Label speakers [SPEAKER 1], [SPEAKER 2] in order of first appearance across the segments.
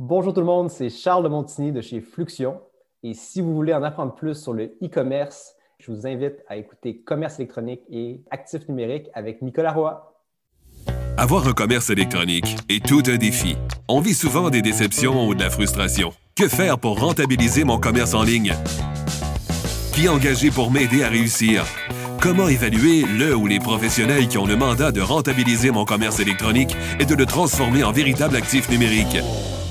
[SPEAKER 1] Bonjour tout le monde, c'est Charles de Montigny de chez Fluxion. Et si vous voulez en apprendre plus sur le e-commerce, je vous invite à écouter Commerce électronique et Actifs numériques avec Nicolas Roy.
[SPEAKER 2] Avoir un commerce électronique est tout un défi. On vit souvent des déceptions ou de la frustration. Que faire pour rentabiliser mon commerce en ligne? Qui engager pour m'aider à réussir? Comment évaluer le ou les professionnels qui ont le mandat de rentabiliser mon commerce électronique et de le transformer en véritable actif numérique?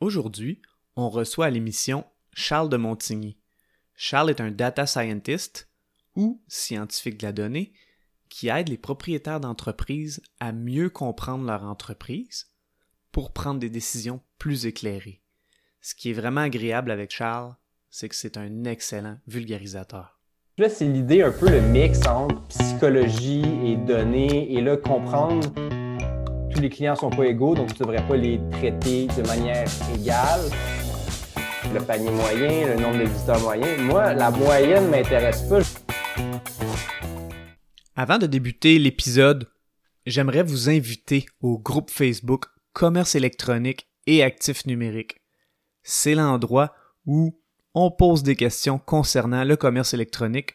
[SPEAKER 3] Aujourd'hui, on reçoit à l'émission Charles de Montigny. Charles est un data scientist ou scientifique de la donnée qui aide les propriétaires d'entreprises à mieux comprendre leur entreprise pour prendre des décisions plus éclairées. Ce qui est vraiment agréable avec Charles, c'est que c'est un excellent vulgarisateur.
[SPEAKER 1] Là, c'est l'idée un peu le mix entre psychologie et données et là, comprendre les clients sont pas égaux, donc tu ne devrais pas les traiter de manière égale. Le panier moyen, le nombre de visiteurs moyens. Moi, la moyenne ne m'intéresse pas.
[SPEAKER 3] Avant de débuter l'épisode, j'aimerais vous inviter au groupe Facebook Commerce électronique et actifs numériques. C'est l'endroit où on pose des questions concernant le commerce électronique,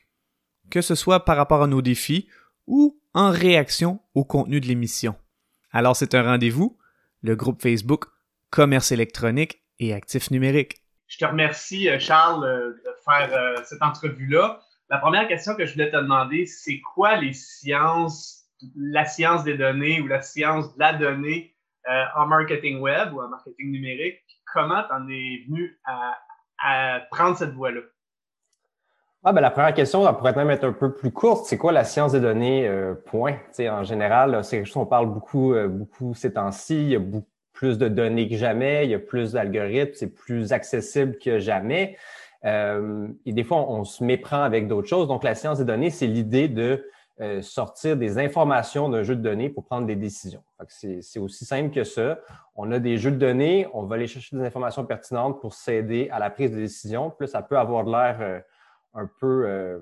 [SPEAKER 3] que ce soit par rapport à nos défis ou en réaction au contenu de l'émission. Alors c'est un rendez-vous, le groupe Facebook Commerce électronique et actifs numériques.
[SPEAKER 4] Je te remercie, euh, Charles, euh, de faire euh, cette entrevue-là. La première question que je voulais te demander, c'est quoi les sciences, la science des données ou la science de la donnée en marketing web ou en marketing numérique? Comment tu en es venu à prendre cette voie-là?
[SPEAKER 1] Ah, ben, la première question, elle pourrait même être un peu plus courte. C'est quoi la science des données? Euh, point? en général, c'est quelque chose qu'on parle beaucoup, euh, beaucoup ces temps-ci. Il y a beaucoup plus de données que jamais, il y a plus d'algorithmes, c'est plus accessible que jamais. Euh, et des fois, on, se méprend avec d'autres choses. Donc, la science des données, c'est l'idée de sortir des informations d'un jeu de données pour prendre des décisions. C'est aussi simple que ça. On a des jeux de données, on va aller chercher des informations pertinentes pour s'aider à la prise de décision. Plus ça peut avoir l'air un peu, euh,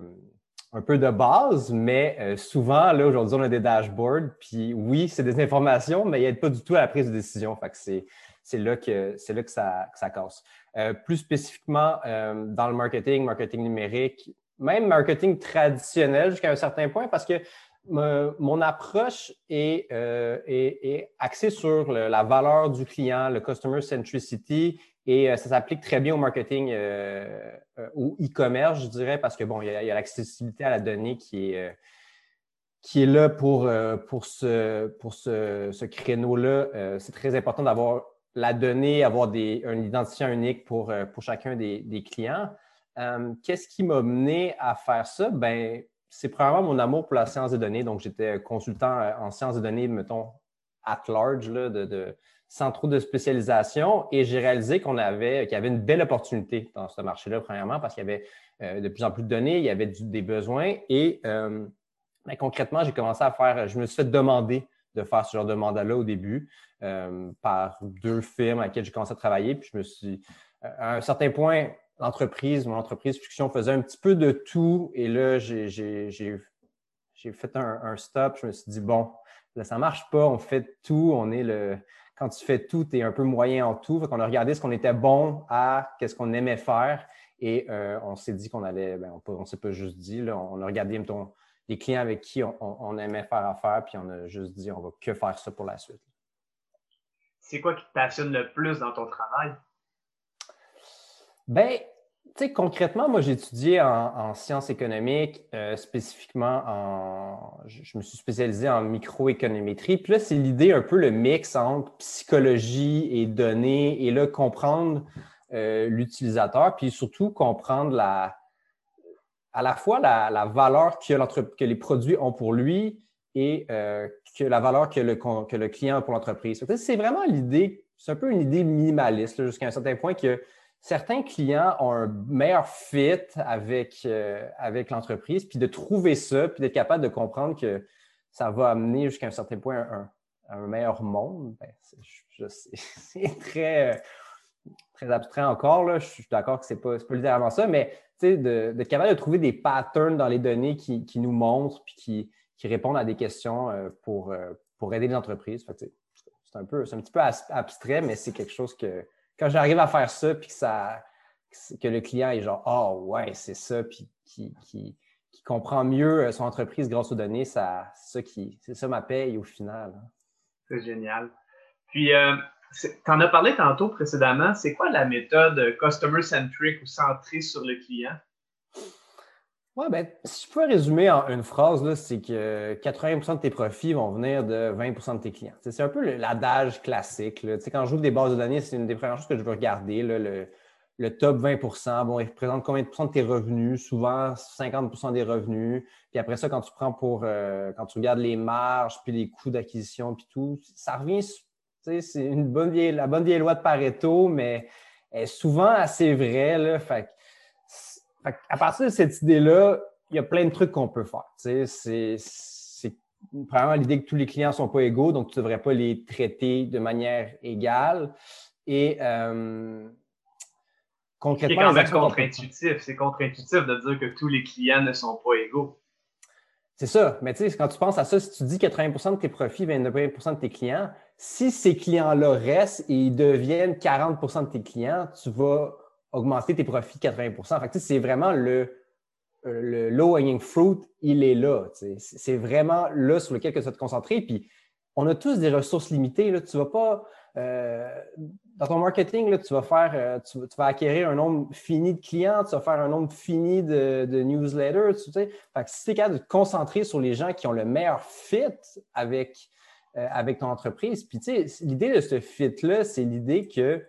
[SPEAKER 1] un peu de base, mais euh, souvent, là, aujourd'hui, on a des dashboards, puis oui, c'est des informations, mais il n'aident pas du tout à la prise de décision. Fait que c'est, là que, c'est là que ça, ça casse. Euh, plus spécifiquement, dans le marketing, marketing numérique, même marketing traditionnel jusqu'à un certain point, parce que mon approche est, est, axée sur la valeur du client, le customer centricity et euh, ça s'applique très bien au marketing, euh, euh, au e-commerce, je dirais, parce que bon, il y a, l'accessibilité à la donnée qui est, qui est là pour, pour ce, pour ce, créneau-là. c'est très important d'avoir la donnée, avoir des, un identifiant unique pour, pour chacun des, clients. Qu'est-ce qui m'a mené à faire ça? Ben, c'est probablement mon amour pour la science des données. Donc, j'étais consultant en sciences des données, mettons, at large, là, de sans trop de spécialisation. Et j'ai réalisé qu'on avait, qu'il y avait une belle opportunité dans ce marché-là, premièrement, parce qu'il y avait euh, de plus en plus de données, il y avait des besoins. Et euh, ben, concrètement, j'ai commencé à faire, je me suis fait demander de faire ce genre de mandat-là au début euh, par deux firmes à lesquelles j'ai commencé à travailler. Puis je me suis, à un certain point, l'entreprise, mon entreprise Fiction faisait un petit peu de tout. Et là, j'ai fait un, un, stop. Je me suis dit, bon, là, ça ne marche pas, on fait tout, on est le quand tu fais tout, tu es un peu moyen en tout. On a regardé ce qu'on était bon à, qu'est-ce qu'on aimait faire. Et euh, on s'est dit qu'on allait, ben, on ne s'est pas juste dit, là, on a regardé les clients avec qui on, aimait faire affaire, puis on a juste dit on va que faire ça pour la suite.
[SPEAKER 4] C'est quoi qui te passionne le plus dans ton travail?
[SPEAKER 1] Ben, sais, concrètement, moi, j'ai étudié en, sciences économiques, euh, spécifiquement en. Je, me suis spécialisé en microéconométrie. Puis là, c'est l'idée un peu le mix entre psychologie et données, et là, comprendre euh, l'utilisateur, puis surtout comprendre la, à la fois la, valeur que, que, les produits ont pour lui et euh, que la valeur que le, que le client a pour l'entreprise. C'est vraiment l'idée c'est un peu une idée minimaliste jusqu'à un certain point que certains clients ont un meilleur fit avec, euh, avec l'entreprise, puis de trouver ça, puis d'être capable de comprendre que ça va amener jusqu'à un certain point un, un meilleur monde, ben, c'est très, très abstrait encore. Là. Je suis d'accord que ce n'est pas, pas littéralement ça, mais d'être capable de trouver des patterns dans les données qui, nous montrent puis qui, qui, répondent à des questions euh, pour, euh, pour aider les entreprises. C'est un, peu, un petit peu abstrait, mais c'est quelque chose que quand j'arrive à faire ça puis que, le client est genre Ah oh, ouais, c'est ça, puis qui, comprend mieux euh, son entreprise grâce aux données, ça, ça qui, c'est ça ma paye au final. Hein.
[SPEAKER 4] C'est génial. Puis, tu en as parlé tantôt précédemment. C'est quoi la méthode customer-centric ou centrée sur le client?
[SPEAKER 1] Oui, ben, si je peux résumer en une phrase, c'est que 80% de tes profits vont venir de 20% de tes clients. C'est un peu l'adage classique. Quand joue des bases de données, c'est une des premières choses que je veux regarder. le, top 20% bon, il représente combien de de tes revenus? Souvent 50% des revenus. Puis après ça, quand tu prends pour euh, quand tu regardes les marges, puis les coûts d'acquisition, puis tout, ça revient c'est une bonne vieille, la bonne vieille loi de Pareto, mais est souvent assez vraie. Là, fait, à partir de cette idée-là, il y a plein de trucs qu'on peut faire. C'est premièrement l'idée que tous les clients ne sont pas égaux, donc tu ne devrais pas les traiter de manière égale. Et euh,
[SPEAKER 4] concrètement. C'est contre-intuitif. C'est contre-intuitif de dire que tous les clients ne sont pas égaux.
[SPEAKER 1] C'est ça. Mais tu sais, quand tu penses à ça, si tu dis que 80% de tes profits viennent de 20 de tes clients, si ces clients-là restent et ils deviennent 40% de tes clients, tu vas augmenter tes profits 80 fait que, c'est vraiment le, le low-hanging fruit, il est là. C'est vraiment là sur lequel tu vas te concentrer. Puis, on a tous des ressources limitées. Là. Tu vas pas. Euh, dans ton marketing, là, tu, vas faire, euh, tu, vas acquérir un nombre fini de clients, tu vas faire un nombre fini de, newsletters. Tu sais. fait que si tu es capable de te concentrer sur les gens qui ont le meilleur fit avec, euh, avec ton entreprise, puis tu sais, l'idée de ce fit-là, c'est l'idée que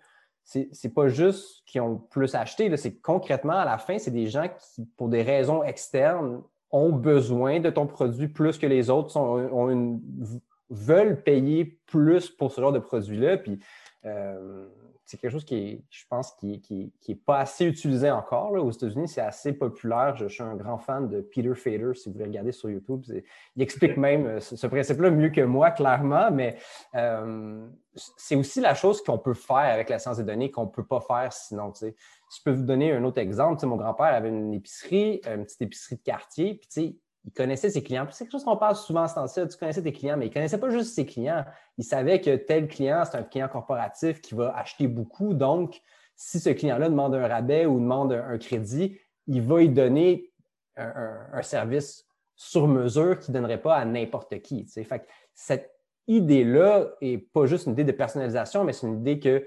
[SPEAKER 1] c'est pas juste qu'ils ont plus acheté, c'est concrètement, à la fin, c'est des gens qui, pour des raisons externes, ont besoin de ton produit plus que les autres, ont une, veulent payer plus pour ce genre de produit-là. Puis euh, c'est quelque chose qui je pense, qui n'est pas assez utilisé encore. Aux États-Unis, c'est assez populaire. Je, suis un grand fan de Peter Fader, si vous voulez regarder sur YouTube. Il explique même euh, ce, principe-là mieux que moi, clairement, mais euh, c'est aussi la chose qu'on peut faire avec la science des données qu'on ne peut pas faire sinon. Je peux vous donner un autre exemple. mon grand-père avait une épicerie, une petite épicerie de quartier, puis il connaissait ses clients. C'est quelque chose qu'on parle souvent en ce temps Tu connaissais tes clients, mais il ne connaissait pas juste ses clients. Il savait que tel client, c'est un client corporatif qui va acheter beaucoup. Donc, si ce client-là demande un rabais ou demande un, crédit, il va lui donner un, service sur mesure qu'il ne donnerait pas à n'importe qui. Fait cette idée-là n'est pas juste une idée de personnalisation, mais c'est une idée que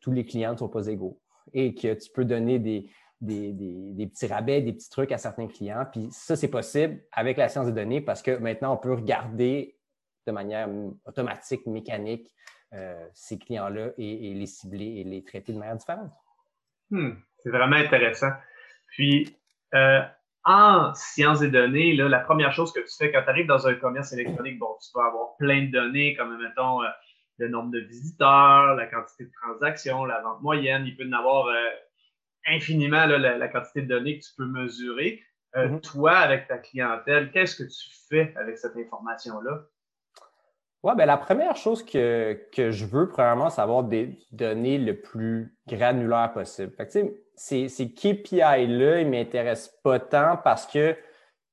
[SPEAKER 1] tous les clients ne sont pas égaux et que tu peux donner des, des, petits rabais, des petits trucs à certains clients. Puis ça, c'est possible avec la science des données parce que maintenant, on peut regarder de manière automatique, mécanique, euh, ces clients-là et, les cibler et les traiter de manière différente.
[SPEAKER 4] Hmm, c'est vraiment intéressant. Puis, euh, en sciences des données, là, la première chose que tu fais quand tu arrives dans un commerce électronique, bon, tu vas avoir plein de données, comme mettons euh, le nombre de visiteurs, la quantité de transactions, la vente moyenne. Il peut y en avoir infiniment la, quantité de données que tu peux mesurer. Euh, mm-hmm. Toi, avec ta clientèle, qu'est-ce que tu fais avec cette information-là?
[SPEAKER 1] Oui, bien, la première chose que, je veux, premièrement, c'est avoir des données le plus granulaires possible. ces, ces KPI-là, ils ne m'intéressent pas tant parce que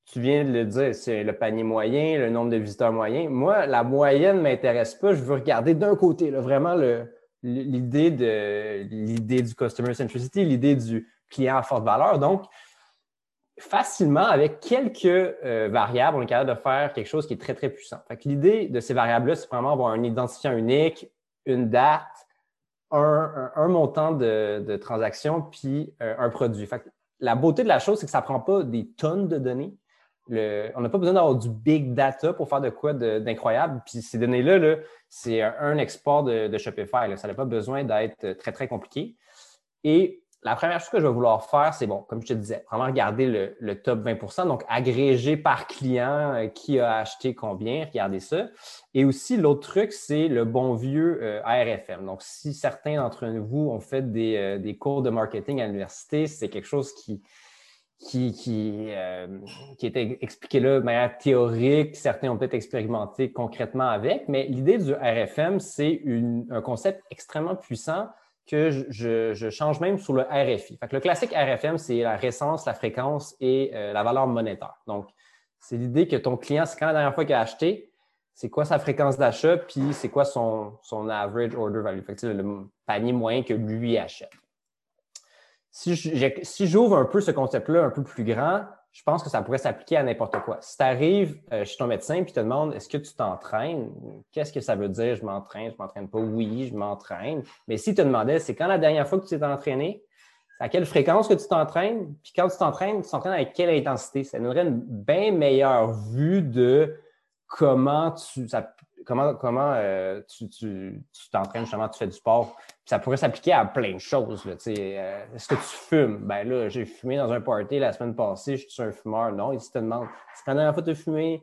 [SPEAKER 1] tu viens de le dire, c'est le panier moyen, le nombre de visiteurs moyens. Moi, la moyenne ne m'intéresse pas. Je veux regarder d'un côté, vraiment le, l'idée de l'idée du customer centricity, l'idée du client à forte valeur. Donc, facilement, avec quelques euh, variables, on est capable de faire quelque chose qui est très, très puissant. l'idée de ces variables-là, c'est vraiment avoir un identifiant unique, une date, un, montant de, transactions, puis euh, un produit. la beauté de la chose, c'est que ça ne prend pas des tonnes de données on n'a pas besoin d'avoir du big data pour faire de quoi d'incroyable. Puis ces données-là, c'est un export de, Shopify. Ça n'a pas besoin d'être très, très compliqué. Et la première chose que je vais vouloir faire, c'est bon, comme je te disais, vraiment regarder le, top 20% donc agréger par client euh, qui a acheté combien, regardez ça. Et aussi, l'autre truc, c'est le bon vieux euh, ARFM. Donc, si certains d'entre vous ont fait euh, des cours de marketing à l'université, c'est quelque chose qui, qui, qui, qui, était expliqué là de manière théorique. Certains ont peut-être expérimenté concrètement avec, mais l'idée du RFM, c'est un concept extrêmement puissant que je, change même sous le RFI. Fait le classique RFM, c'est la récence, la fréquence et euh, la valeur monétaire. Donc, c'est l'idée que ton client, c'est quand la dernière fois qu'il a acheté, c'est quoi sa fréquence d'achat, puis c'est quoi son, son average order value, fait le panier moyen que lui achète. Si j'ouvre un peu ce concept-là un peu plus grand, je pense que ça pourrait s'appliquer à n'importe quoi. Si tu arrives euh, chez ton médecin et tu te demandes est-ce que tu t'entraînes, qu'est-ce que ça veut dire je m'entraîne, je ne m'entraîne pas? Oui, je m'entraîne. Mais si tu te demandais c'est quand la dernière fois que tu t'es entraîné, à quelle fréquence que tu t'entraînes, puis quand tu t'entraînes, tu t'entraînes avec quelle intensité, ça donnerait une bien meilleure vue de comment tu, comment, comment euh, tu, t'entraînes justement, tu fais du sport. ça pourrait s'appliquer à plein de choses. Euh, est-ce que tu fumes? Ben là, j'ai fumé dans un party la semaine passée, je suis un fumeur. Non, il te demande, c'est la dernière fois tu as fumé,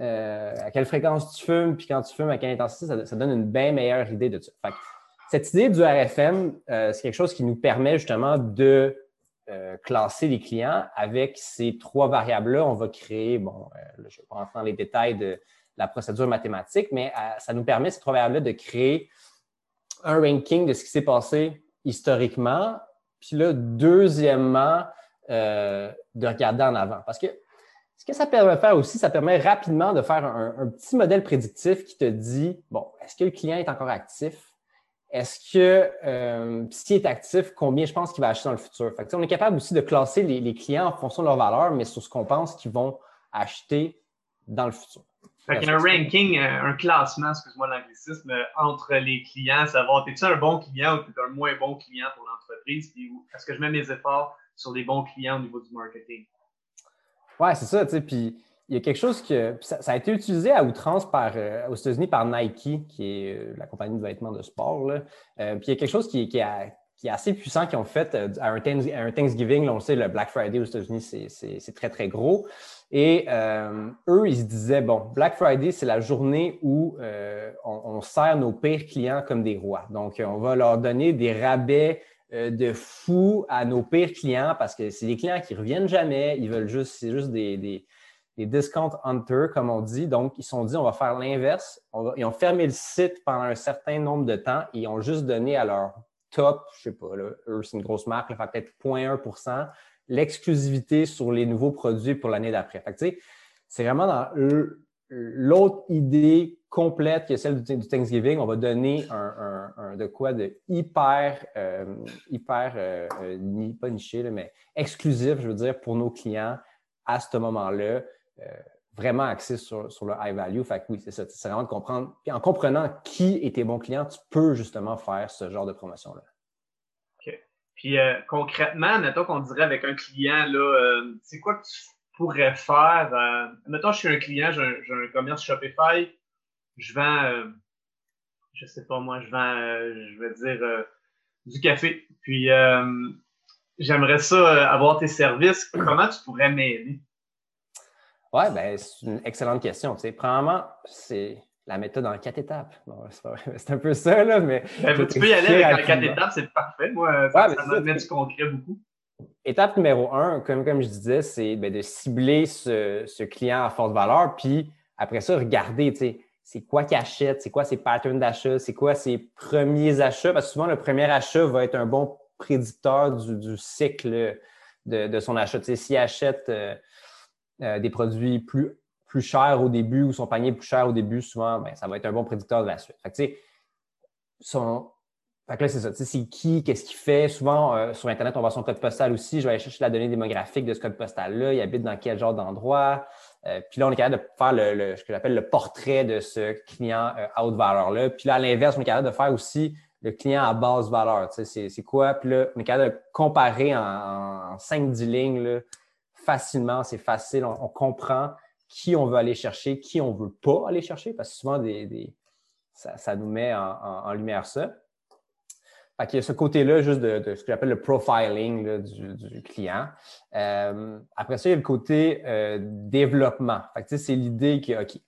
[SPEAKER 1] euh, à quelle fréquence tu fumes, puis quand tu fumes, à quelle intensité, ça, donne une bien meilleure idée de ça. cette idée du RFM, c'est quelque chose qui nous permet justement de classer les clients avec ces trois variables-là. On va créer, bon, je ne vais pas rentrer dans les détails de, la procédure mathématique, mais euh, ça nous permet, ces trois variables-là, de créer un ranking de ce qui s'est passé historiquement. Puis là, deuxièmement, euh, de regarder en avant. Parce que ce que ça permet de faire aussi, ça permet rapidement de faire un, petit modèle prédictif qui te dit, bon, est-ce que le client est encore actif? Est-ce que euh, s'il est actif, combien je pense qu'il va acheter dans le futur? On est capable aussi de classer les, les clients en fonction de leur valeur, mais sur ce qu'on pense qu'ils vont acheter dans le futur.
[SPEAKER 4] Fait qu'il y a un ranking, euh, un classement, excuse-moi l'anglicisme, euh, entre les clients, savoir es-tu un bon client ou un moins bon client pour l'entreprise, puis est-ce que je mets mes efforts sur des bons clients au niveau du marketing?
[SPEAKER 1] Oui, c'est ça, tu sais, puis il y a quelque chose que ça, a été utilisé à outrance par, euh, aux États-Unis par Nike, qui est la compagnie de vêtements de sport. Là. puis il y a quelque chose qui, qui, a, qui est assez puissant qu'ils ont fait à un, Thanksgiving. Là, on sait, le Black Friday aux États-Unis, c'est très, très gros. Et euh, eux, ils se disaient, bon, Black Friday, c'est la journée où euh, on, sert nos pires clients comme des rois. Donc, on va leur donner des rabais de fous à nos pires clients parce que c'est des clients qui ne reviennent jamais. Ils veulent juste, c'est juste des, des, des, discount hunters, comme on dit. Donc, ils se sont dit, on va faire l'inverse. Ils ont fermé le site pendant un certain nombre de temps et ils ont juste donné à leurs top, je ne sais pas, là, eux, c'est une grosse marque, là, peut-être 0.1 l'exclusivité sur les nouveaux produits pour l'année d'après. c'est vraiment dans l'autre idée complète que celle du, Thanksgiving. On va donner un, de quoi de hyper, euh, hyper euh, euh, pas niché, mais exclusif, je veux dire, pour nos clients à ce moment-là vraiment axé sur, le high value. Fait que oui, c'est ça. C'est vraiment de comprendre. Puis en comprenant qui est tes bons clients, tu peux justement faire ce genre de promotion-là.
[SPEAKER 4] Puis euh, concrètement, mettons qu'on dirait avec un client, là, euh, c'est quoi que tu pourrais faire? Euh, mettons, je suis un client, j'ai un, commerce Shopify, je vends, je sais pas moi, je vends, je vais dire, du café. Puis j'aimerais ça avoir tes services. Comment tu pourrais m'aider?
[SPEAKER 1] Oui, ben, c'est une excellente question. Tu sais, premièrement, c'est la méthode en quatre étapes. c'est un peu ça, là, mais.
[SPEAKER 4] Ben, tu peux y aller avec en quatre étapes, c'est parfait. Moi, ça, va mettre du concret beaucoup.
[SPEAKER 1] Étape numéro un, comme, comme je disais, c'est ben, de cibler ce, client à forte valeur, puis après ça, regarder, tu sais, c'est quoi qu'il achète, c'est quoi ses patterns d'achat, c'est quoi ses premiers achats, parce que souvent, le premier achat va être un bon prédicteur du, cycle de, son achat. Tu sais, s'il achète. Euh, euh, des produits plus, plus chers au début ou son panier plus cher au début, souvent, ben, ça va être un bon prédicteur de la suite. Fait que, son... fait là, c'est ça. C'est qui, qu'est-ce qu'il fait? Souvent, euh, sur Internet, on voit son code postal aussi. Je vais aller chercher la donnée démographique de ce code postal-là. Il habite dans quel genre d'endroit? Euh, puis là, on est capable de faire le, ce que j'appelle le portrait de ce client à haute valeur-là. Puis là, à l'inverse, on est capable de faire aussi le client à basse valeur. C'est quoi? Puis là, on est capable de comparer en, en 5-10 lignes facilement, c'est facile, on, comprend qui on veut aller chercher, qui on ne veut pas aller chercher, parce que souvent, des, ça, nous met en, lumière ça. Fait qu'il y a ce côté-là juste de, ce que j'appelle le profiling du, client. Euh, après ça, il y a le côté euh, développement. C'est l'idée que, OK,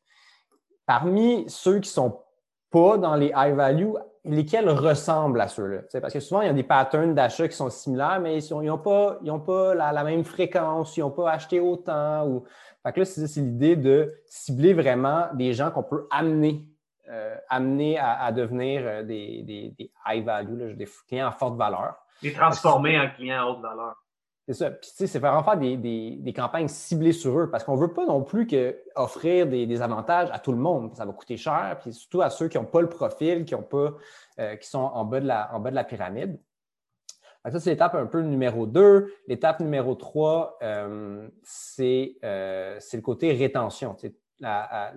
[SPEAKER 1] parmi ceux qui sont pas dans les high value, lesquels ressemblent à ceux-là? Parce que souvent, il y a des patterns d'achat qui sont similaires, mais ils n'ont pas, ils pas la, même fréquence, ils n'ont pas acheté autant. Ou... Fait que là, c'est l'idée de cibler vraiment des gens qu'on peut amener euh, amener à, devenir euh, des, high value, des clients à forte valeur.
[SPEAKER 4] Les transformer en clients à haute valeur.
[SPEAKER 1] C'est ça. Puis, tu sais, c'est vraiment faire des, campagnes ciblées sur eux parce qu'on ne veut pas non plus que offrir des, avantages à tout le monde. Ça va coûter cher, puis surtout à ceux qui n'ont pas le profil, qui, ont pas, euh, qui sont en bas de la, en bas de la pyramide. ça, c'est l'étape un peu numéro 2. L'étape numéro 3, c'est le côté rétention. La,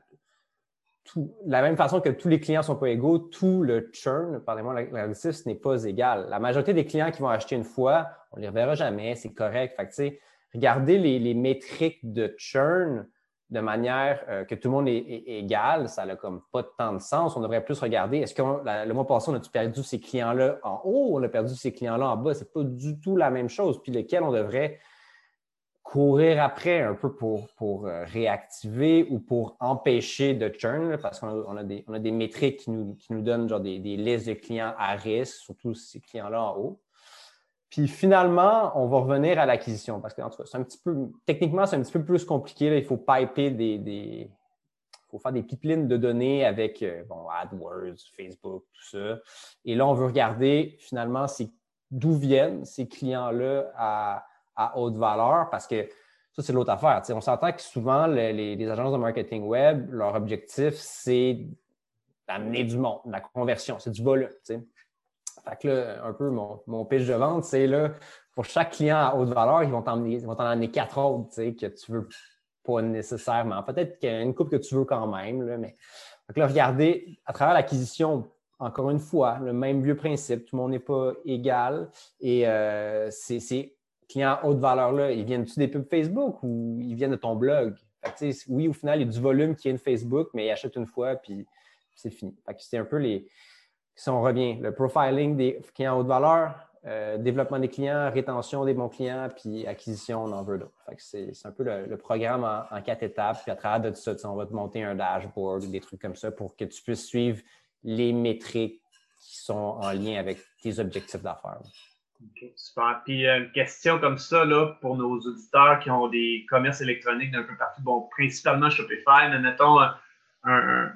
[SPEAKER 1] la même façon que tous les clients ne sont pas égaux, tout le churn, pardonnez-moi l'anglicisme, n'est pas égal. La majorité des clients qui vont acheter une fois, on ne les reverra jamais, c'est correct. Fait regardez les, métriques de churn de manière euh, que tout le monde est, égal, ça n'a comme pas tant de sens. On devrait plus regarder, est-ce que le mois passé, on a perdu ces clients-là en haut, on a perdu ces clients-là en bas? Ce n'est pas du tout la même chose. Puis lesquels on devrait courir après un peu pour, pour euh, réactiver ou pour empêcher de churn, parce qu'on a, des, on a des métriques qui nous, qui nous donnent genre des, listes de clients à risque, surtout ces clients-là en haut. Puis finalement, on va revenir à l'acquisition parce que c'est un petit peu, techniquement, c'est un petit peu plus compliqué. Il faut piper des, des, faut faire des pipelines de données avec euh, bon, AdWords, Facebook, tout ça. Et là, on veut regarder finalement d'où viennent ces clients-là à, à haute valeur parce que ça, c'est l'autre affaire. on s'entend que souvent, les, agences de marketing web, leur objectif, c'est d'amener du monde, de la conversion, c'est du volume. Fait que là, un peu mon, mon pitch de vente, c'est là, pour chaque client à haute valeur, ils vont t'en amener quatre autres que tu veux pas nécessairement. Peut-être qu'il y a une coupe que tu veux quand même, là, mais donc là, regardez, à travers l'acquisition, encore une fois, le même vieux principe, tout le monde n'est pas égal et euh, c'est clients haute valeur-là, ils viennent-tu des pubs Facebook ou ils viennent de ton blog? oui, au final, il y a du volume qui est de Facebook, mais ils achètent une fois, puis c'est fini. c'est un peu les. Si on revient, le profiling des clients haute valeur, euh, développement des clients, rétention des bons clients, puis acquisition, on en veut d'autres. C'est un peu le, programme en, quatre étapes. Puis à travers de ça, on va te monter un dashboard, des trucs comme ça pour que tu puisses suivre les métriques qui sont en lien avec tes objectifs d'affaires.
[SPEAKER 4] OK, super. Puis euh, une question comme ça là, pour nos auditeurs qui ont des commerces électroniques d'un peu partout, bon, principalement Shopify, mais mettons un,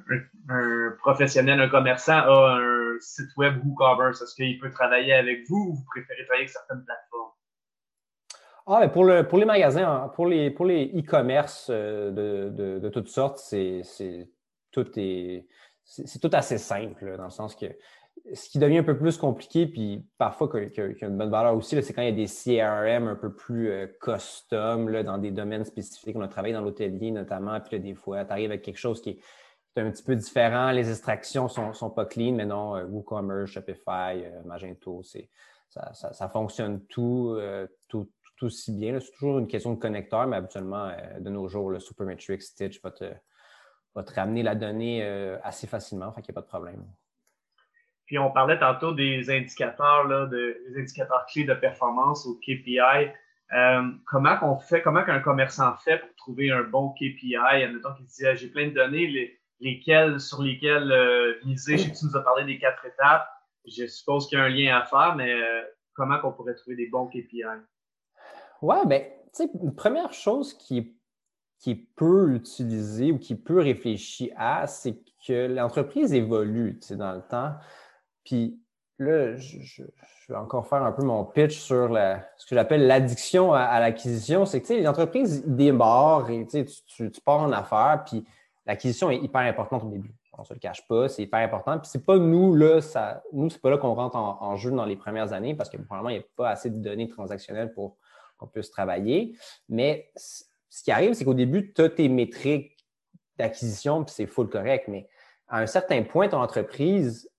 [SPEAKER 4] professionnel, un commerçant a un site web WooCommerce. Est-ce qu'il peut travailler avec vous ou vous préférez travailler avec certaines plateformes?
[SPEAKER 1] Ah, mais pour, le, pour les magasins, pour les pour les e-commerce euh, de, de, toutes sortes, c'est tout est c'est tout assez simple, dans le sens que ce qui devient un peu plus compliqué, puis parfois qui a, une bonne valeur aussi, c'est quand il y a des CRM un peu plus euh, custom là, dans des domaines spécifiques. On a travaillé dans l'hôtelier notamment, puis des fois, tu arrives avec quelque chose qui est, un petit peu différent. Les extractions sont, sont pas clean, mais non, euh, WooCommerce, Shopify, euh, Magento, ça, ça, fonctionne tout, tout, aussi bien. C'est toujours une question de connecteur, mais habituellement, de nos jours, le Supermetrics Stitch va te, va te ramener la donnée assez facilement, fait qu'il n'y a pas de problème.
[SPEAKER 4] Puis on parlait tantôt des indicateurs, là, des indicateurs clés de performance ou KPI. Euh, comment qu'on fait, comment qu'un commerçant fait pour trouver un bon KPI? Admettons qu'il dit ah, j'ai plein de données, lesquelles, sur lesquelles euh. Je sais que tu nous as parlé des quatre étapes. Je suppose qu'il y a un lien à faire, mais euh, comment qu'on pourrait trouver des bons KPI?
[SPEAKER 1] Ouais, bien, tu sais, une première chose qui, qui peut utiliser ou qui peut réfléchir à, c'est que l'entreprise évolue dans le temps. Puis là, je, vais encore faire un peu mon pitch sur ce que j'appelle l'addiction à, l'acquisition. C'est que les entreprises démarrent et tu, tu, pars en affaires, puis l'acquisition est hyper importante au début. On ne se le cache pas, c'est hyper important. Puis c'est pas nous, là, ça, nous, c'est pas là qu'on rentre en, jeu dans les premières années parce que probablement, il n'y a pas assez de données transactionnelles pour qu'on puisse travailler. Mais ce qui arrive, c'est qu'au début, tu as tes métriques d'acquisition, puis c'est full correct. Mais à un certain point, ton entreprise,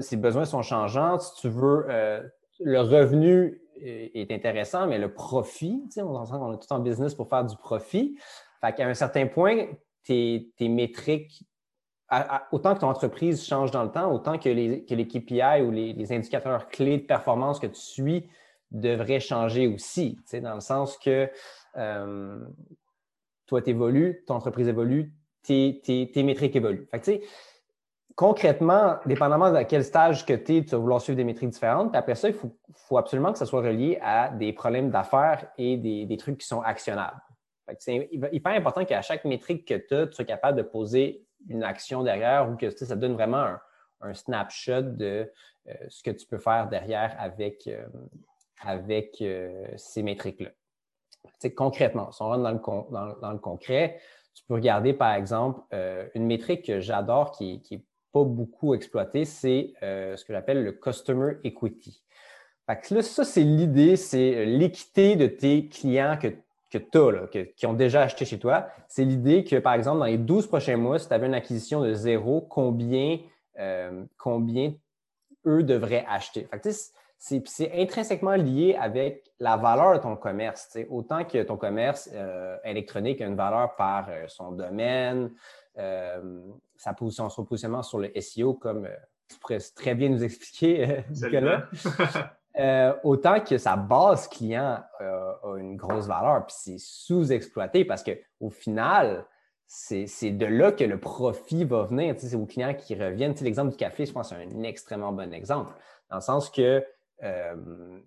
[SPEAKER 1] ses besoins sont changeants. Si tu veux, euh, le revenu est intéressant, mais le profit, on qu'on est tout en business pour faire du profit. Fait qu'à un certain point, tes, métriques autant que ton entreprise change dans le temps, autant que les, KPI ou les, indicateurs clés de performance que tu suis devraient changer aussi, dans le sens que euh, toi, tu évolues, ton entreprise évolue, tes, métriques évoluent. Concrètement, dépendamment de quel stage que tu es, tu vas vouloir suivre des métriques différentes. Puis après ça, il faut, absolument que ça soit relié à des problèmes d'affaires et des, trucs qui sont actionnables. C'est hyper important qu'à chaque métrique que tu as, tu sois capable de poser une action derrière ou que ça donne vraiment un, snapshot de euh, ce que tu peux faire derrière avec, euh, avec euh, ces métriques-là. Concrètement, si on rentre dans le, concret, tu peux regarder par exemple une métrique que j'adore qui n'est pas beaucoup exploitée, c'est ce que j'appelle le Customer Equity. ça, c'est l'idée, c'est l'équité de tes clients que que tu as, qui ont déjà acheté chez toi, c'est l'idée que, par exemple, dans les 12 prochains mois, si tu avais une acquisition de zéro, combien, euh, combien eux devraient acheter? c'est intrinsèquement lié avec la valeur de ton commerce. Autant que ton commerce euh, électronique a une valeur par euh, son domaine, sa position, son positionnement sur le SEO, comme tu pourrais très bien nous expliquer, Nicolas. Euh, autant que sa base client euh, a une grosse valeur, puis c'est sous-exploité parce qu'au final, c'est de là que le profit va venir. c'est aux clients qui reviennent. L'exemple du café, je pense, c'est un extrêmement bon exemple, dans le sens que euh,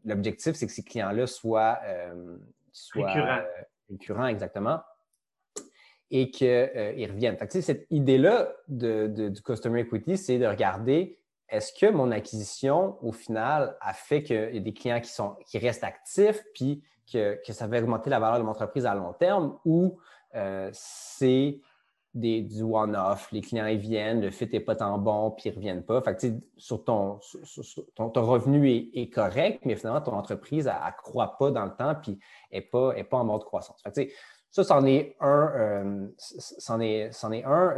[SPEAKER 1] l'objectif, c'est que ces clients-là soient,
[SPEAKER 4] soient
[SPEAKER 1] récurrents. exactement, et qu'ils reviennent. cette idée-là du Customer Equity, c'est de regarder est-ce que mon acquisition, au final, a fait qu'il y a des clients qui, sont, qui restent actifs, puis que, ça va augmenter la valeur de mon entreprise à long terme, ou euh, c'est des, du one-off, les clients ils viennent, le fit n'est pas tant bon, puis ils ne reviennent pas? Fait que, sur ton, ton, revenu est, correct, mais finalement, ton entreprise, ne croît pas dans le temps, puis n'est pas, est pas en mode croissance. Fait ça, c'en est un. Euh, c'en est, est, un.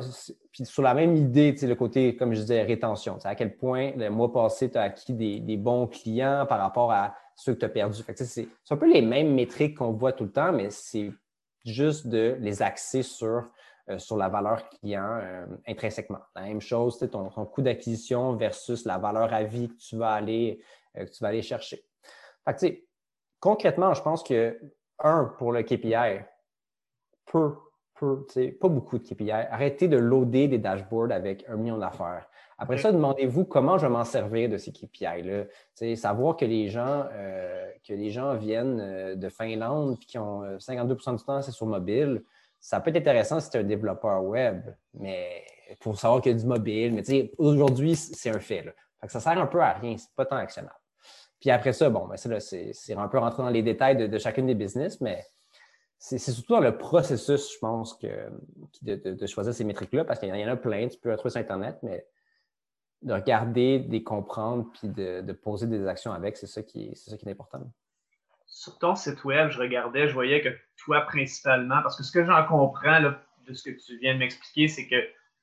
[SPEAKER 1] Puis sur la même idée, le côté, comme je disais, rétention. À quel point le mois passé, tu as acquis des, bons clients par rapport à ceux que tu as perdus. C'est un peu les mêmes métriques qu'on voit tout le temps, mais c'est juste de les axer sur, euh, sur la valeur client euh, intrinsèquement. La même chose, ton, ton coût d'acquisition versus la valeur à vie que tu vas aller, que tu vas aller chercher. Fait concrètement, je pense que, un, pour le KPI, peu, peu, pas beaucoup de KPI. Arrêtez de loader des dashboards avec un million d'affaires. Après ça, demandez-vous comment je vais m'en servir de ces KPI-là. Savoir que les gens, euh, que les gens viennent euh, de Finlande et qui ont 52% euh, du temps, c'est sur mobile. Ça peut être intéressant si tu es un développeur web, mais pour savoir qu'il y a du mobile. Mais aujourd'hui, c'est un fait. ça sert un peu à rien. C'est pas tant actionnable. Puis après ça, bon, ben, c'est un peu rentrer dans les détails de, de chacune des business, mais c'est surtout dans le processus, je pense, que, de, choisir ces métriques-là, parce qu'il y en a plein, tu peux les trouver sur Internet, mais de regarder, de les comprendre, puis de, poser des actions avec, c'est ça, qui, ça qui est important.
[SPEAKER 4] Sur ton site web, je regardais, je voyais que toi, principalement, parce que ce que j'en comprends de ce que tu viens de m'expliquer, c'est que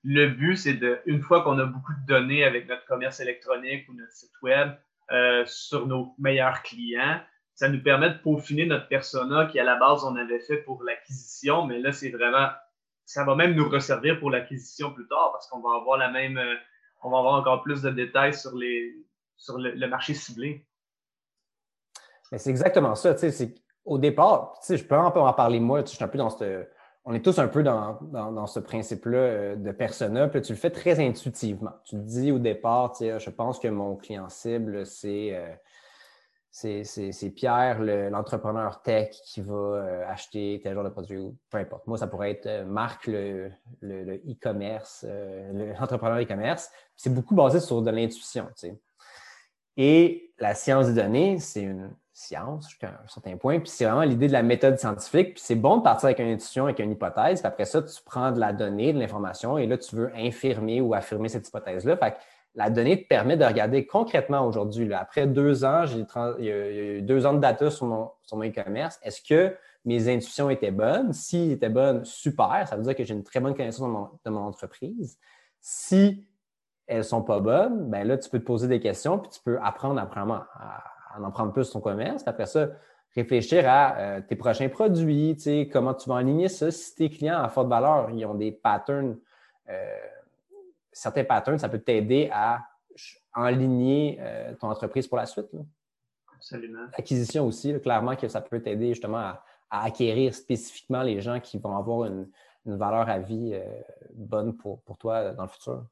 [SPEAKER 4] le but, c'est de, une fois qu'on a beaucoup de données avec notre commerce électronique ou notre site web euh, sur nos meilleurs clients, ça nous permet de peaufiner notre persona qui, à la base, on avait fait pour l'acquisition, mais là, c'est vraiment, ça va même nous resservir pour l'acquisition plus tard parce qu'on va avoir la même, euh, on va avoir encore plus de détails sur, les, sur le, marché ciblé.
[SPEAKER 1] Mais c'est exactement ça. Au départ, je peux un peu en parler moi, je suis un peu dans ce. On est tous un peu dans, ce principe-là euh, de persona, puis tu le fais très intuitivement. Tu te dis au départ, je pense que mon client cible, c'est euh, c'est Pierre, l'entrepreneur tech, qui va euh, acheter tel genre de produit ou peu importe. Moi, ça pourrait être euh, Marc, le e-commerce, euh, l'entrepreneur e-commerce. C'est beaucoup basé sur de l'intuition. Et la science des données, c'est une science jusqu'à un certain point. Puis c'est vraiment l'idée de la méthode scientifique. Puis c'est bon de partir avec une intuition, avec une hypothèse. Puis après ça, tu prends de la donnée, de l'information, et là, tu veux infirmer ou affirmer cette hypothèse-là. La donnée te permet de regarder concrètement aujourd'hui. Après deux ans, j'ai eu deux ans de data sur mon, e-commerce. Est-ce que mes intuitions étaient bonnes? S'ils étaient bonnes, super. Ça veut dire que j'ai une très bonne connaissance de mon, entreprise. Si elles ne sont pas bonnes, ben là, tu peux te poser des questions puis tu peux apprendre à, à, en prendre plus sur ton commerce. après ça, réfléchir à euh, tes prochains produits, comment tu vas aligner ça. Si tes clients à forte valeur, ils ont des patterns euh, certains patterns, ça peut t'aider à enligner ton entreprise pour la suite.
[SPEAKER 4] Absolument.
[SPEAKER 1] Acquisition aussi, clairement que ça peut t'aider justement à, acquérir spécifiquement les gens qui vont avoir une, valeur à vie bonne pour, pour toi dans le futur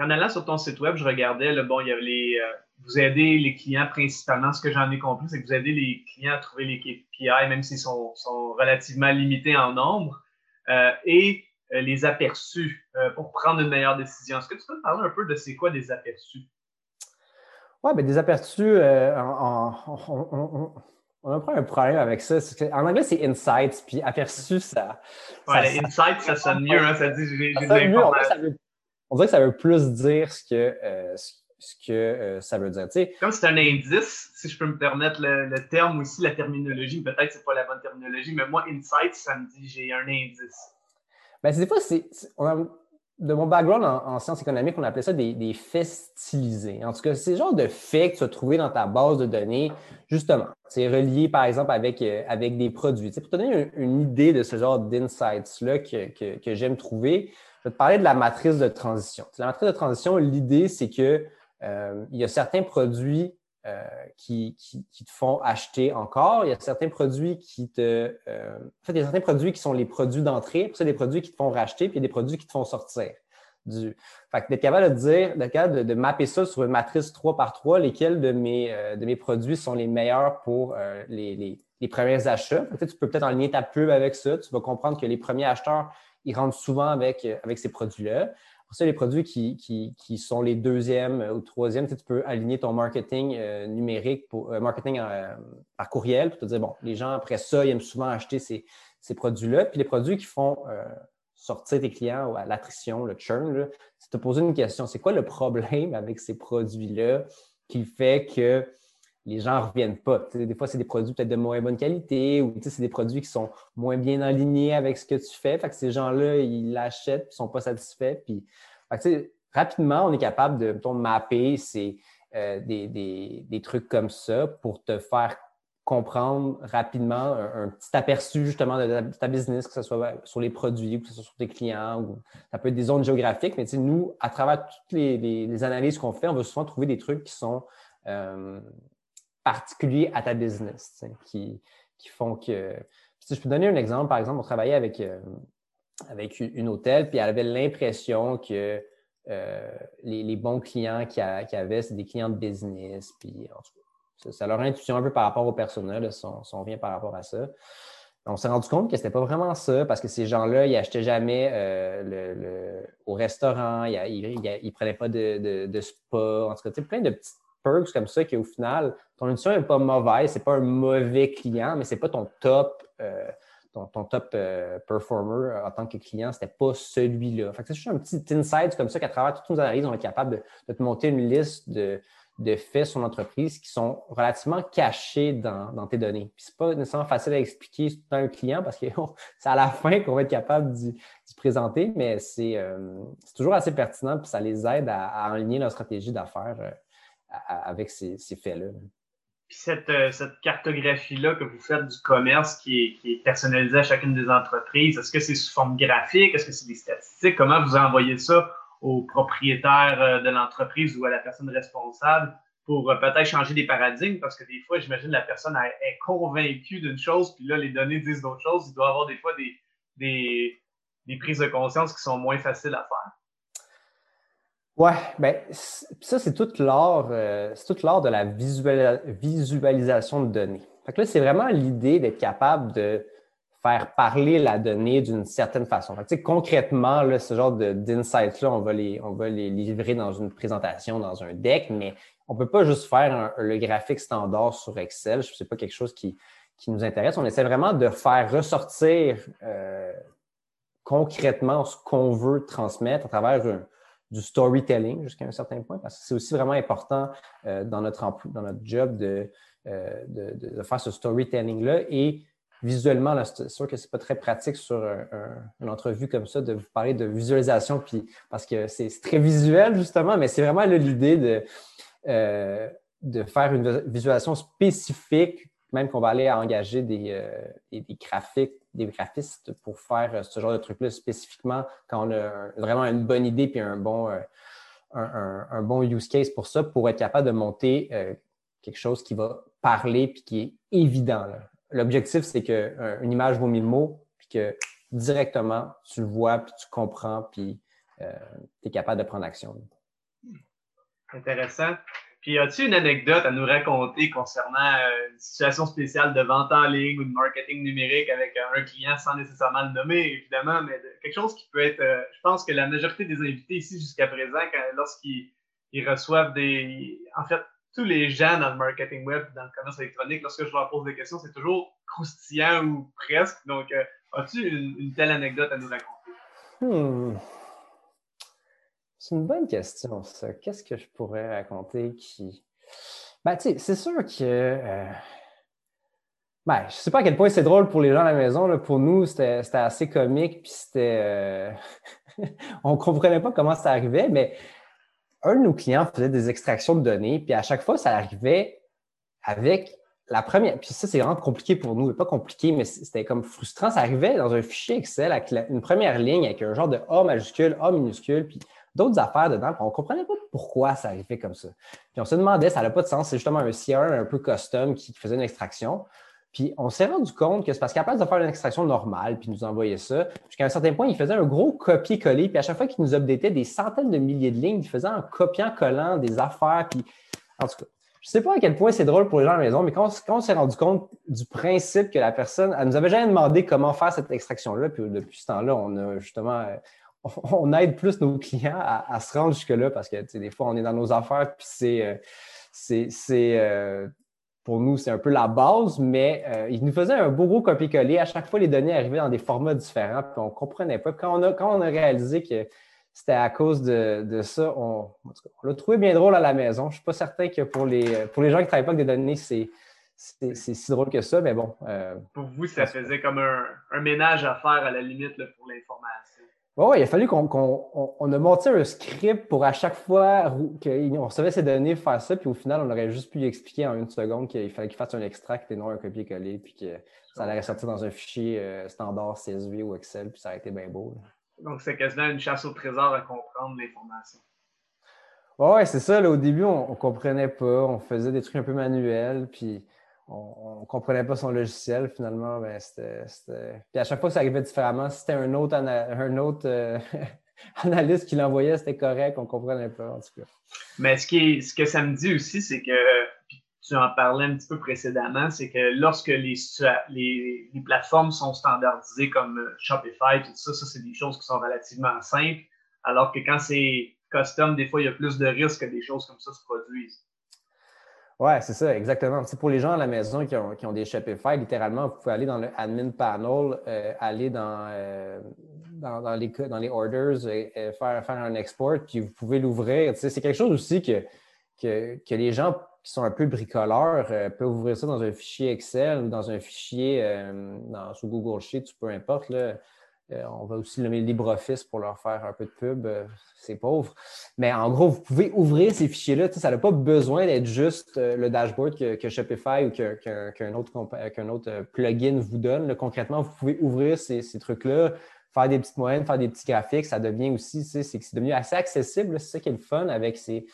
[SPEAKER 4] en allant sur ton site web, je regardais, bon, il y avait les, euh, vous aidez les clients principalement. Ce que j'en ai compris, c'est que vous aidez les clients à trouver les KPI, même s'ils sont, relativement limités en nombre, euh, et euh, les aperçus pour prendre une meilleure décision. Est-ce que tu peux parler un peu de c'est quoi des aperçus?
[SPEAKER 1] Oui, bien, des aperçus, on, a un problème avec ça. En anglais, c'est insights, puis aperçus, ça.
[SPEAKER 4] Ouais, insights, ça sonne mieux, hein, ça dit j'ai des informations
[SPEAKER 1] on dirait que ça veut plus dire ce que, euh, ce que euh, ça veut dire.
[SPEAKER 4] Comme c'est un indice, si je peux me permettre le, terme aussi, la terminologie, peut-être que ce n'est pas la bonne terminologie, mais moi, insight, ça me dit j'ai un indice.
[SPEAKER 1] Ben, des de mon background en, sciences économiques, on appelait ça des, faits stylisés. En tout cas, c'est le genre de faits que tu as trouvé dans ta base de données, justement. C'est relié, par exemple, avec, euh, avec des produits. pour te donner une, idée de ce genre d'insights-là que, que j'aime trouver, je vais te parler de la matrice de transition. La matrice de transition, l'idée, c'est qu'il euh, y a certains produits euh, qui, te font acheter encore. Il y a certains produits qui te. Euh, en fait, il y a certains produits qui sont les produits d'entrée, puis ça, des produits qui te font racheter, puis il y a des produits qui te font sortir. Du... Fait d'être capable de dire, d'être de, mapper ça sur une matrice 3 par 3, lesquels de mes, de mes produits sont les meilleurs pour les, les, premiers achats. Peut-être tu peux peut-être enligner ta pub avec ça. Tu vas comprendre que les premiers acheteurs ils rentrent souvent avec, euh, avec ces produits-là. Pour ça, les produits qui, qui, sont les deuxièmes ou troisièmes, tu, peux aligner ton marketing euh, numérique, euh, marketing par courriel pour te dire, bon, les gens, après ça, ils aiment souvent acheter ces, ces produits-là. Puis les produits qui font sortir tes clients à l'attrition, le churn, c'est te poser une question. C'est quoi le problème avec ces produits-là qui fait que les gens ne reviennent pas. des fois, c'est des produits peut-être de moins bonne qualité ou c'est des produits qui sont moins bien alignés avec ce que tu fais. Fait que ces gens-là, ils l'achètent et ne sont pas satisfaits. Rapidement, on est capable de mapper euh, des, trucs comme ça pour te faire comprendre rapidement un, petit aperçu justement de ta, business, que ce soit sur les produits ou que ce soit sur tes clients ou ça peut être des zones géographiques. Mais nous, à travers toutes les, analyses qu'on fait, on va souvent trouver des trucs qui sont euh, particuliers à ta business qui, font que. Si je peux donner un exemple, par exemple, on travaillait avec, euh, avec une hôtel, puis elle avait l'impression que euh, les, bons clients qui avaient, c'est des clients de business. Puis, ça, leur intuition un peu par rapport au personnel, si on, vient par rapport à ça. On s'est rendu compte que ce n'était pas vraiment ça, parce que ces gens-là, ils n'achetaient jamais euh, le, au restaurant, ils ne prenaient pas de, de, spa, en tout cas, plein de petites perks comme ça qu'au final, ton intuition n'est pas mauvaise, c'est pas un mauvais client, mais c'est pas ton top, euh, ton, top euh, performer euh, en tant que client, c'était pas celui-là. c'est juste un petit insight comme ça qu'à travers toutes nos analyses, on est capable de, te monter une liste de, faits sur l'entreprise qui sont relativement cachés dans, tes données. Puis c'est pas nécessairement facile à expliquer à un client parce que c'est à la fin qu'on va être capable d'y présenter, mais c'est toujours assez pertinent puis ça les aide à, à aligner leur stratégie d'affaires avec ces, faits-là.
[SPEAKER 4] Puis cette, euh, cette cartographie-là que vous faites du commerce qui est, qui est personnalisée à chacune des entreprises, est-ce que c'est sous forme graphique? Est-ce que c'est des statistiques? Comment vous envoyez ça au propriétaire euh, de l'entreprise ou à la personne responsable pour euh, peut-être changer des paradigmes? Parce que des fois, j'imagine la personne est convaincue d'une chose, puis là, les données disent d'autres choses. Il doit y avoir des fois des, des, des prises de conscience qui sont moins faciles à faire.
[SPEAKER 1] Oui, ben, ça, c'est tout l'art, euh, c'est l'art de la visualisation de données. Fait que là, c'est vraiment l'idée d'être capable de faire parler la donnée d'une certaine façon. Fait concrètement, là, ce genre d'insights-là, on, va les, on va les livrer dans une présentation, dans un deck, mais on ne peut pas juste faire le graphique standard sur Excel. Ce n'est pas quelque chose qui, qui, nous intéresse. On essaie vraiment de faire ressortir euh, concrètement ce qu'on veut transmettre à travers un, du storytelling jusqu'à un certain point, parce que c'est aussi vraiment important euh, dans, notre dans notre job euh, de, de, faire ce storytelling-là. Et visuellement, c'est sûr que ce n'est pas très pratique sur une entrevue comme ça de vous parler de visualisation, puis, parce que c'est très visuel, justement, mais c'est vraiment l'idée de, euh, de faire une visualisation spécifique même qu'on va aller engager des, des, graphiques, des graphistes pour faire ce genre de truc-là spécifiquement quand on a vraiment une bonne idée puis un bon, un, bon use case pour ça, pour être capable de monter quelque chose qui va parler puis qui est évident. L'objectif, c'est qu'une image vaut mille mots, puis que directement, tu le vois, puis tu comprends, puis euh, tu es capable de prendre action.
[SPEAKER 4] Intéressant. Puis, as-tu une anecdote à nous raconter concernant euh, une situation spéciale de vente en ligne ou de marketing numérique avec un client sans nécessairement le nommer, évidemment, mais quelque chose qui peut être. Euh, je pense que la majorité des invités ici jusqu'à présent, lorsqu'ils reçoivent des. En fait, tous les gens dans le marketing web, dans le commerce électronique, lorsque je leur pose des questions, c'est toujours croustillant ou presque. Donc, euh, as-tu une, telle anecdote à nous raconter?
[SPEAKER 1] Hmm. C'est une bonne question, ça. Qu'est-ce que je pourrais raconter qui. Ben, tu sais, c'est sûr que. Euh... Ben, je sais pas à quel point c'est drôle pour les gens à la maison. Pour nous, c'était assez comique, puis c'était. Euh... On comprenait pas comment ça arrivait, mais un de nos clients faisait des extractions de données, puis à chaque fois, ça arrivait avec la première. Puis ça, c'est vraiment compliqué pour nous. Pas compliqué, mais c'était comme frustrant. Ça arrivait dans un fichier Excel avec une première ligne avec un genre de A majuscule, A minuscule, puis d'autres affaires dedans. On ne comprenait pas pourquoi ça arrivait comme ça. Puis on se demandait, ça n'a pas de sens. C'est justement un CR un peu custom qui faisait une extraction. Puis on s'est rendu compte que c'est parce qu'à place de faire une extraction normale, puis nous envoyer ça, jusqu'à un certain point, il faisait un gros copier-coller, puis à chaque fois qu'il nous updatait des centaines de milliers de lignes, il faisait un copiant-collant des affaires, puis en tout cas, je ne sais pas à quel point c'est drôle pour les gens à la maison, mais quand, on s'est rendu compte du principe que la personne, elle nous avait jamais demandé comment faire cette extraction-là, puis depuis ce temps-là, on a justement, on aide plus nos clients à, se rendre jusque-là parce que des fois, on est dans nos affaires, puis c'est, euh, c'est, euh, pour nous, c'est un peu la base, mais euh, il nous faisait un beau gros copier-coller. À chaque fois, les données arrivaient dans des formats différents, puis on ne comprenait pas. Quand on, a, quand on a réalisé que c'était à cause de, ça, on, l'a trouvé bien drôle à la maison. Je ne suis pas certain que pour les, pour les gens qui ne travaillent pas avec des données, c'est, si drôle que ça, mais bon.
[SPEAKER 4] Euh, pour vous, ça faisait comme un, ménage à faire à la limite pour l'information.
[SPEAKER 1] Oui, il a fallu qu'on on, a monté un script pour à chaque fois qu'on recevait ces données faire ça, puis au final, on aurait juste pu lui expliquer en une seconde qu'il fallait qu'il fasse un extract et non un copier-coller, puis que ça allait ressortir dans un fichier euh, standard CSV ou Excel, puis ça aurait été bien beau.
[SPEAKER 4] Donc, c'est quasiment une chasse au trésor à comprendre l'information.
[SPEAKER 1] Oui, c'est ça. au début, on ne comprenait pas. On faisait des trucs un peu manuels, puis on ne comprenait pas son logiciel, finalement, ben, c'était. Puis à chaque fois que ça arrivait différemment, si c'était un autre, un autre euh, analyste qui l'envoyait, c'était correct, on comprenait pas, en tout cas.
[SPEAKER 4] Mais ce, qui ce que ça me dit aussi, c'est que, tu en parlais un petit peu précédemment, c'est que lorsque les, les, les, plateformes sont standardisées comme euh, Shopify, tout ça, ça, c'est des choses qui sont relativement simples, alors que quand c'est custom, des fois, il y a plus de risques que des choses comme ça se produisent.
[SPEAKER 1] Oui, c'est ça, exactement. pour les gens à la maison qui ont, qui ont, des Shopify, littéralement, vous pouvez aller dans le admin panel, euh, aller dans, euh, dans, dans, les, dans les orders, et, faire, faire un export, puis vous pouvez l'ouvrir. C'est quelque chose aussi que, que, que, les gens qui sont un peu bricoleurs euh, peuvent ouvrir ça dans un fichier Excel ou dans un fichier dans, sous Google Sheets, peu importe. Là. Euh, on va aussi nommer LibreOffice pour leur faire un peu de pub, euh, c'est pauvre. Mais en gros, vous pouvez ouvrir ces fichiers-là. Ça n'a pas besoin d'être juste euh, le dashboard que, Shopify ou qu'un autre, autre, plugin vous donne. concrètement, vous pouvez ouvrir ces, trucs-là, faire des petites moyennes, faire des petits graphiques. Ça devient aussi, c'est devenu assez accessible. C'est ça qui est le fun avec ces,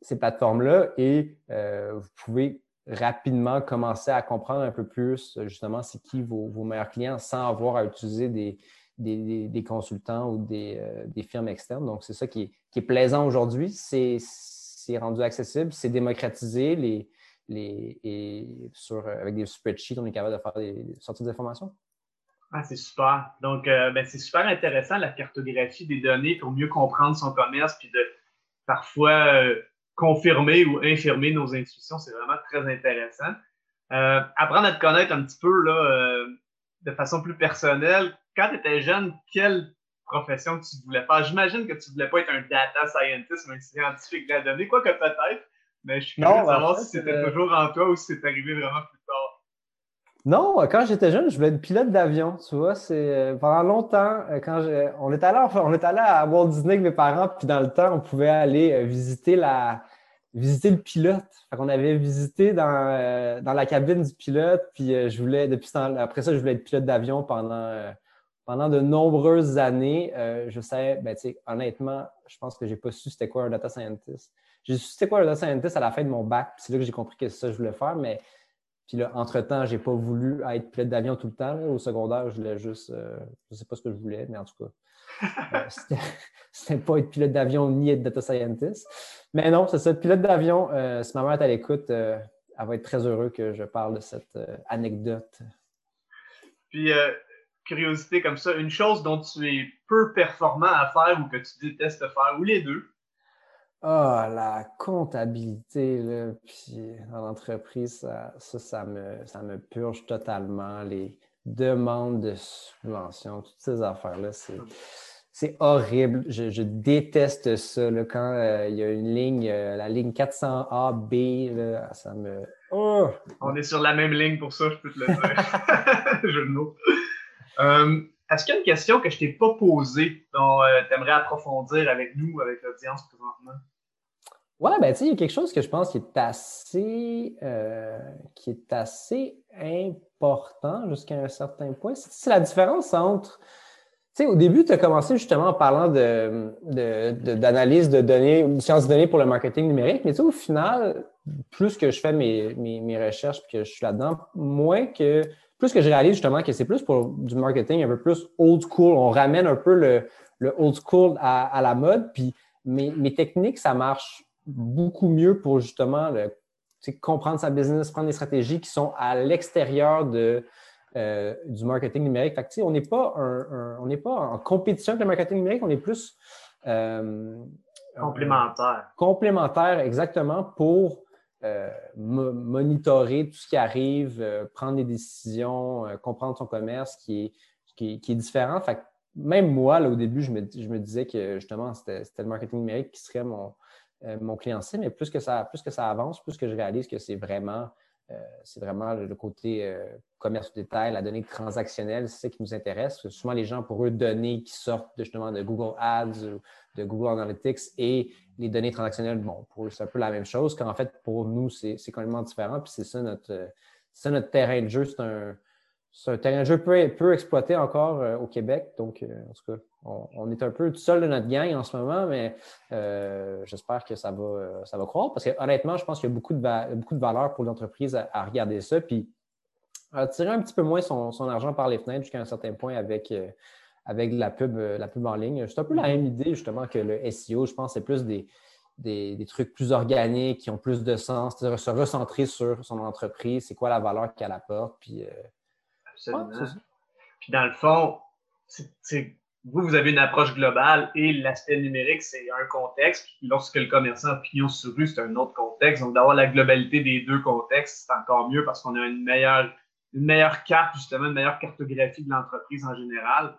[SPEAKER 1] ces plateformes-là. Et vous pouvez rapidement commencer à comprendre un peu plus justement c'est qui vos, meilleurs clients sans avoir à utiliser des, des, consultants ou euh, des, firmes externes. Donc, c'est ça qui est, plaisant aujourd'hui. C'est rendu accessible, c'est démocratisé les, les, et sur, avec des spreadsheets, on est capable de faire des, sorties d'informations.
[SPEAKER 4] Ah, c'est super. Donc, euh, ben, c'est super intéressant la cartographie des données pour mieux comprendre son commerce, puis de parfois euh, confirmer ou infirmer nos intuitions, c'est vraiment très intéressant. Euh, apprendre à te connaître un petit peu là, euh, de façon plus personnelle. Quand tu étais jeune, quelle profession tu voulais faire? J'imagine que tu ne voulais pas être un data scientist ou un scientifique de la donnée, quoi que peut-être, mais je suis curieux de savoir si c'était euh, toujours en toi ou si c'est arrivé vraiment plus tard.
[SPEAKER 1] Non, quand j'étais jeune, je voulais être pilote d'avion, tu vois. C'est pendant longtemps, quand on est allé, on est allé à Walt Disney avec mes parents, puis dans le temps, on pouvait aller visiter la, visiter le pilote. On avait visité dans, dans, la cabine du pilote, puis je voulais, depuis après ça, je voulais être pilote d'avion pendant, pendant de nombreuses années. je savais, ben, honnêtement, je pense que je n'ai pas su c'était quoi un data scientist. J'ai su c'était quoi un data scientist à la fin de mon bac, c'est là que j'ai compris que c'est ça que je voulais faire, mais puis là, entre-temps, je n'ai pas voulu être pilote d'avion tout le temps. Au secondaire, je voulais juste, euh, je ne sais pas ce que je voulais, mais en tout cas, euh, c'était pas être pilote d'avion ni être data scientist. Mais non, c'est ça, pilote d'avion. Euh, si ma mère est à l'écoute, elle va être très heureuse que je parle de cette anecdote.
[SPEAKER 4] Puis, curiosité comme ça, une chose dont tu es peu performant à faire ou que tu détestes faire, ou les deux,
[SPEAKER 1] ah, la comptabilité, là, puis dans l'entreprise, ça, ça, me, ça me purge totalement. Les demandes de subventions, toutes ces affaires-là, c'est, horrible. Je, déteste ça. quand euh, il y a une ligne, euh, la ligne 400A, B, là, ça me. Oh!
[SPEAKER 4] On est sur la même ligne pour ça, je peux te le dire. je le euh, est-ce qu'il y a une question que je t'ai pas posée dont tu aimerais approfondir avec nous, avec l'audience présentement?
[SPEAKER 1] Oui, ben, tu sais, il y a quelque chose que je pense qui est assez, euh, qui est assez important jusqu'à un certain point. C'est la différence entre. Tu sais, au début, tu as commencé justement en parlant d'analyse de, de, de, données de sciences de données pour le marketing numérique, mais tu sais, au final, plus que je fais mes, mes, recherches et que je suis là-dedans, moins que. Plus que je réalise justement que c'est plus pour du marketing un peu plus old school. On ramène un peu le, le old school à, à la mode. Puis mes, mes techniques, ça marche beaucoup mieux pour justement comprendre sa business, prendre des stratégies qui sont à l'extérieur de, euh, du marketing numérique. Fait on n'est pas, on pas en compétition avec le marketing numérique, on est plus
[SPEAKER 4] euh, complémentaire.
[SPEAKER 1] complémentaire, exactement, pour euh, monitorer tout ce qui arrive, prendre des décisions, comprendre son commerce qui est, qui est, différent. Fait même moi, là, au début, je me, je me disais que justement, c'était le marketing numérique qui serait mon, euh, mon client mais plus que, ça, plus que ça avance, plus que je réalise que c'est vraiment, euh, c'est vraiment le, côté euh, commerce au détail, la donnée transactionnelle, c'est ça qui nous intéresse. souvent, les gens, pour eux, données qui sortent justement de Google Ads ou de Google Analytics et les données transactionnelles, bon, pour eux, c'est un peu la même chose, qu'en fait, pour nous, c'est complètement différent. Puis c'est ça notre, notre terrain de jeu. C'est un, c'est terrain de jeu peu, peu exploité encore au Québec. Donc, en tout cas, on, est un peu tout seul de notre gang en ce moment, mais euh, j'espère que ça va, ça va croître parce que honnêtement, je pense qu'il y a beaucoup de, beaucoup de valeur pour l'entreprise à, regarder ça. Puis, à tirer un petit peu moins son, argent par les fenêtres jusqu'à un certain point avec, avec la, pub, la pub en ligne. C'est un peu la même idée, justement, que le SEO. Je pense que c'est plus des, des, trucs plus organiques, qui ont plus de sens, se recentrer sur son entreprise, c'est quoi la valeur qu'elle apporte. Puis,
[SPEAKER 4] puis dans le fond, vous, vous avez une approche globale et l'aspect numérique, c'est un contexte. Puis lorsque le commerçant pignon sur rue, c'est un autre contexte. Donc, d'avoir la globalité des deux contextes, c'est encore mieux parce qu'on a une meilleure, une meilleure carte, justement, une meilleure cartographie de l'entreprise en général.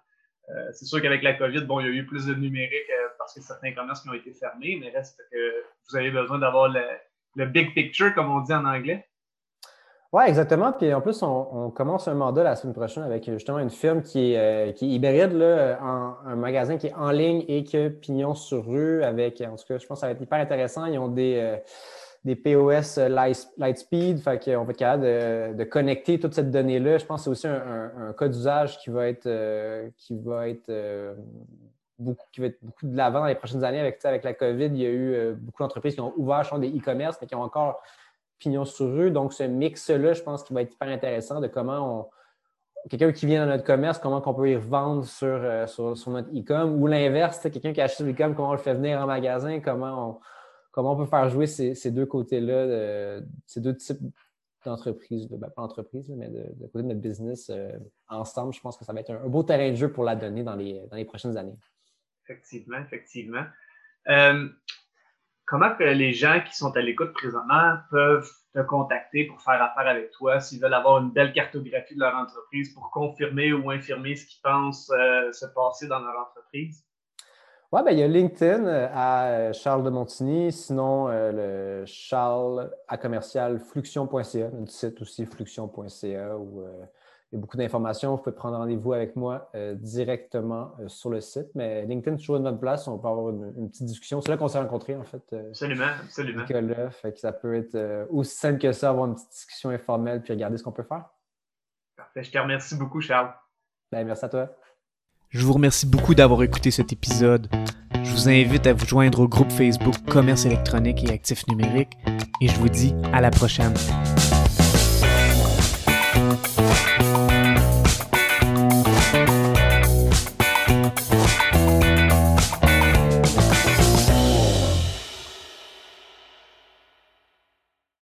[SPEAKER 4] Euh, c'est sûr qu'avec la COVID, bon, il y a eu plus de numérique euh, parce que certains commerces qui ont été fermés, mais reste que vous avez besoin d'avoir le big picture, comme on dit en anglais.
[SPEAKER 1] Oui, exactement. Puis en plus, on, commence un mandat la semaine prochaine avec justement une firme qui est, euh, qui hybride, là, un magasin qui est en ligne et qui a pignon sur rue avec, en tout cas, je pense que ça va être hyper intéressant. Ils ont des, euh, des POS euh, Lightspeed, fait qu'on va être capable de, connecter toute cette donnée-là. Je pense que c'est aussi un, cas d'usage qui va être, qui va être beaucoup, qui va être beaucoup de l'avant dans les prochaines années. Avec, avec la COVID, il y a eu beaucoup d'entreprises qui ont ouvert des e-commerce, mais qui ont encore sur rue. Donc, ce mix-là, je pense qu'il va être hyper intéressant de comment on. Quelqu'un qui vient dans notre commerce, comment on peut y revendre sur, euh, sur, notre e-com ou l'inverse, quelqu'un qui achète sur l'e-com, comment on le fait venir en magasin, comment on, comment on peut faire jouer ces, deux côtés-là, ces deux types d'entreprises, ben, pas d'entreprise, mais de, côté de notre business euh, ensemble. Je pense que ça va être un, beau terrain de jeu pour la donner dans les, dans les prochaines années.
[SPEAKER 4] Effectivement, effectivement. Euh, comment que les gens qui sont à l'écoute présentement peuvent te contacter pour faire affaire avec toi s'ils veulent avoir une belle cartographie de leur entreprise pour confirmer ou infirmer ce qu'ils pensent euh, se passer dans leur entreprise?
[SPEAKER 1] Oui, ben, il y a LinkedIn euh, à euh, Charles de Montigny, sinon le Charles à commercial fluxion.ca, notre site aussi fluxion.ca où y a beaucoup d'informations. Vous pouvez prendre rendez-vous avec moi euh, directement euh, sur le site. Mais LinkedIn, toujours une bonne place. On peut avoir une, petite discussion. C'est là qu'on s'est rencontrés, en fait.
[SPEAKER 4] Euh, absolument, absolument.
[SPEAKER 1] fait que ça peut être aussi simple que ça, avoir une petite discussion informelle puis regarder ce qu'on peut faire.
[SPEAKER 4] Parfait. Je te remercie beaucoup, Charles.
[SPEAKER 1] Ben, merci à toi.
[SPEAKER 3] Je vous remercie beaucoup d'avoir écouté cet épisode. Je vous invite à vous joindre au groupe Facebook Commerce électronique et actifs numériques et je vous dis à la prochaine.